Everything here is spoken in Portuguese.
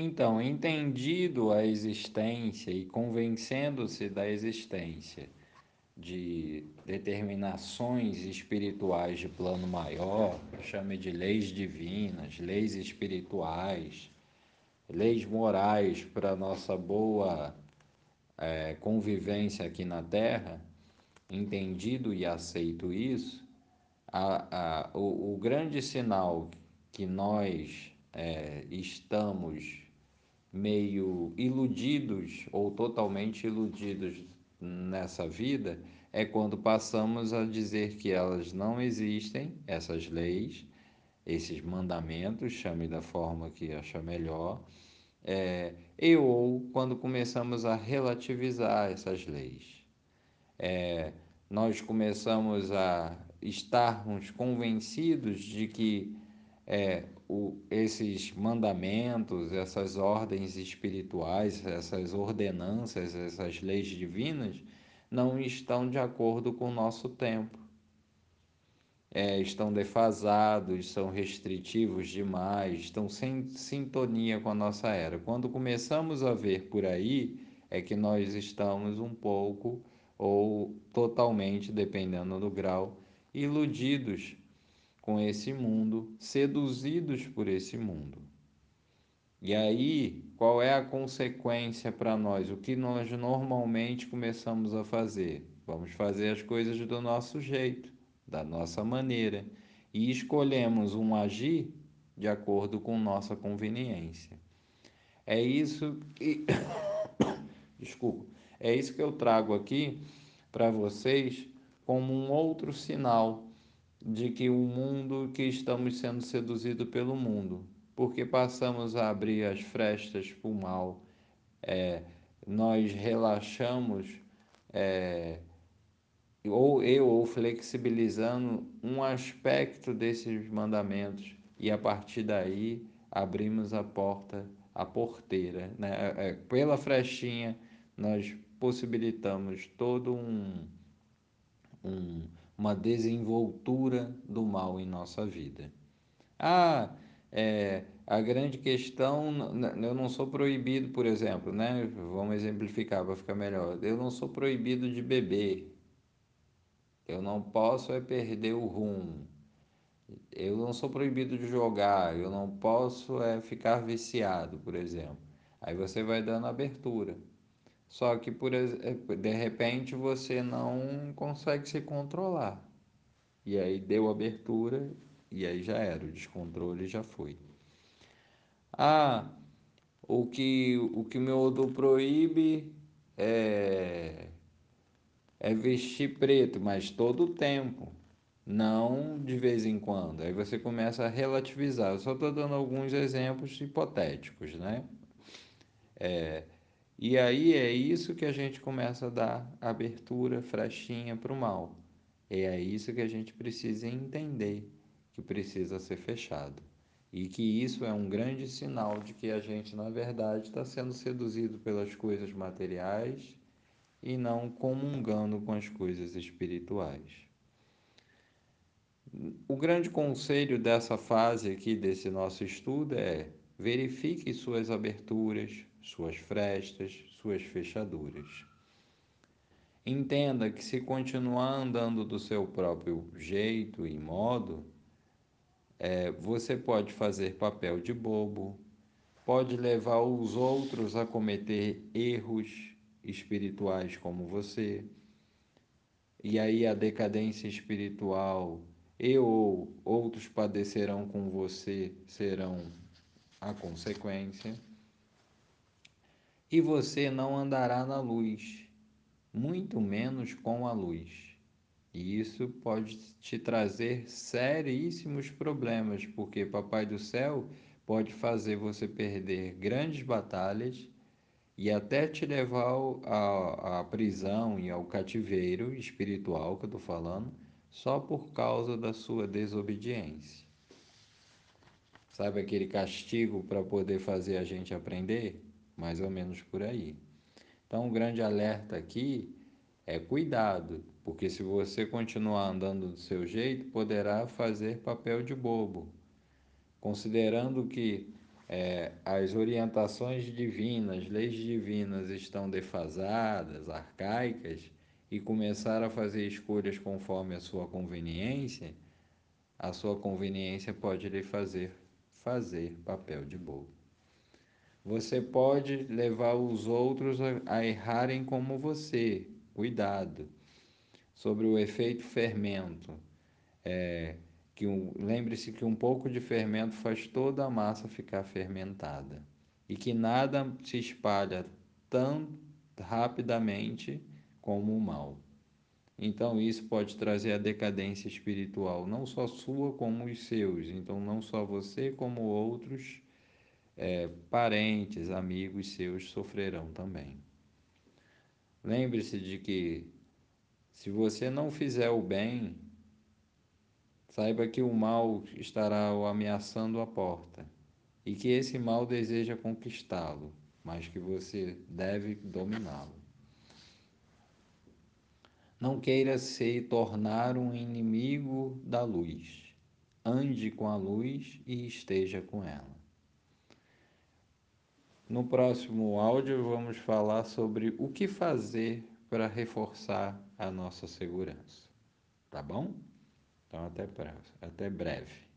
Então, entendido a existência e convencendo-se da existência de determinações espirituais de plano maior, chame de leis divinas, leis espirituais, leis morais para nossa boa é, convivência aqui na Terra, entendido e aceito isso, a, a, o, o grande sinal que nós é, estamos meio iludidos ou totalmente iludidos nessa vida é quando passamos a dizer que elas não existem, essas leis, esses mandamentos, chame da forma que acha melhor, é, e ou quando começamos a relativizar essas leis. É, nós começamos a estarmos convencidos de que é, o, esses mandamentos, essas ordens espirituais, essas ordenanças, essas leis divinas não estão de acordo com o nosso tempo. É, estão defasados, são restritivos demais, estão sem sintonia com a nossa era. Quando começamos a ver por aí, é que nós estamos um pouco ou totalmente, dependendo do grau, iludidos com esse mundo, seduzidos por esse mundo. E aí, qual é a consequência para nós? O que nós normalmente começamos a fazer? Vamos fazer as coisas do nosso jeito, da nossa maneira, e escolhemos um agir de acordo com nossa conveniência. É isso que desculpa, é isso que eu trago aqui para vocês como um outro sinal de que o mundo que estamos sendo seduzidos pelo mundo, porque passamos a abrir as frestas para o mal, é, nós relaxamos é, ou eu ou flexibilizando um aspecto desses mandamentos. E a partir daí abrimos a porta, a porteira, né? É, pela frestinha nós possibilitamos todo um, um uma desenvoltura do mal em nossa vida. Ah, é, a grande questão, eu não sou proibido, por exemplo, né? Vamos exemplificar para ficar melhor. Eu não sou proibido de beber. Eu não posso é perder o rumo. Eu não sou proibido de jogar. Eu não posso é ficar viciado, por exemplo. Aí você vai dando abertura. Só que por, de repente você não consegue se controlar. E aí deu abertura e aí já era, o descontrole já foi. Ah, o que o que meu odor proíbe é é vestir preto, mas todo o tempo, não de vez em quando. Aí você começa a relativizar. Eu só estou dando alguns exemplos hipotéticos, né? É, e aí é isso que a gente começa a dar abertura, frestinha para o mal. É isso que a gente precisa entender que precisa ser fechado. E que isso é um grande sinal de que a gente, na verdade, está sendo seduzido pelas coisas materiais e não comungando com as coisas espirituais. O grande conselho dessa fase aqui desse nosso estudo é verifique suas aberturas, suas frestas, suas fechaduras. Entenda que se continuar andando do seu próprio jeito e modo, é, você pode fazer papel de bobo, pode levar os outros a cometer erros espirituais como você, e aí a decadência espiritual e ou outros padecerão com você serão a consequência e você não andará na luz, muito menos com a luz. E isso pode te trazer seríssimos problemas, porque Papai do Céu pode fazer você perder grandes batalhas e até te levar à prisão e ao cativeiro espiritual que eu estou falando, só por causa da sua desobediência. Sabe aquele castigo para poder fazer a gente aprender? Mais ou menos por aí. Então, o um grande alerta aqui é cuidado, porque se você continuar andando do seu jeito, poderá fazer papel de bobo, considerando que é, as orientações divinas, leis divinas estão defasadas, arcaicas, e começar a fazer escolhas conforme a sua conveniência, a sua conveniência pode lhe fazer fazer papel de bobo. Você pode levar os outros a, errarem como você. Cuidado. Sobre o efeito fermento. É, que um, lembre-se que um pouco de fermento faz toda a massa ficar fermentada e que nada se espalha tão rapidamente como o mal. Então isso pode trazer a decadência espiritual, não só sua como os seus. Então não só você como outros é, parentes, amigos seus sofrerão também. Lembre-se de que se você não fizer o bem, Saiba que o mal estará o ameaçando a porta e que esse mal deseja conquistá-lo, mas que você deve dominá-lo. Não queira se tornar um inimigo da luz. Ande com a luz e esteja com ela. No próximo áudio, vamos falar sobre o que fazer para reforçar a nossa segurança. Tá bom? Então, até, breve.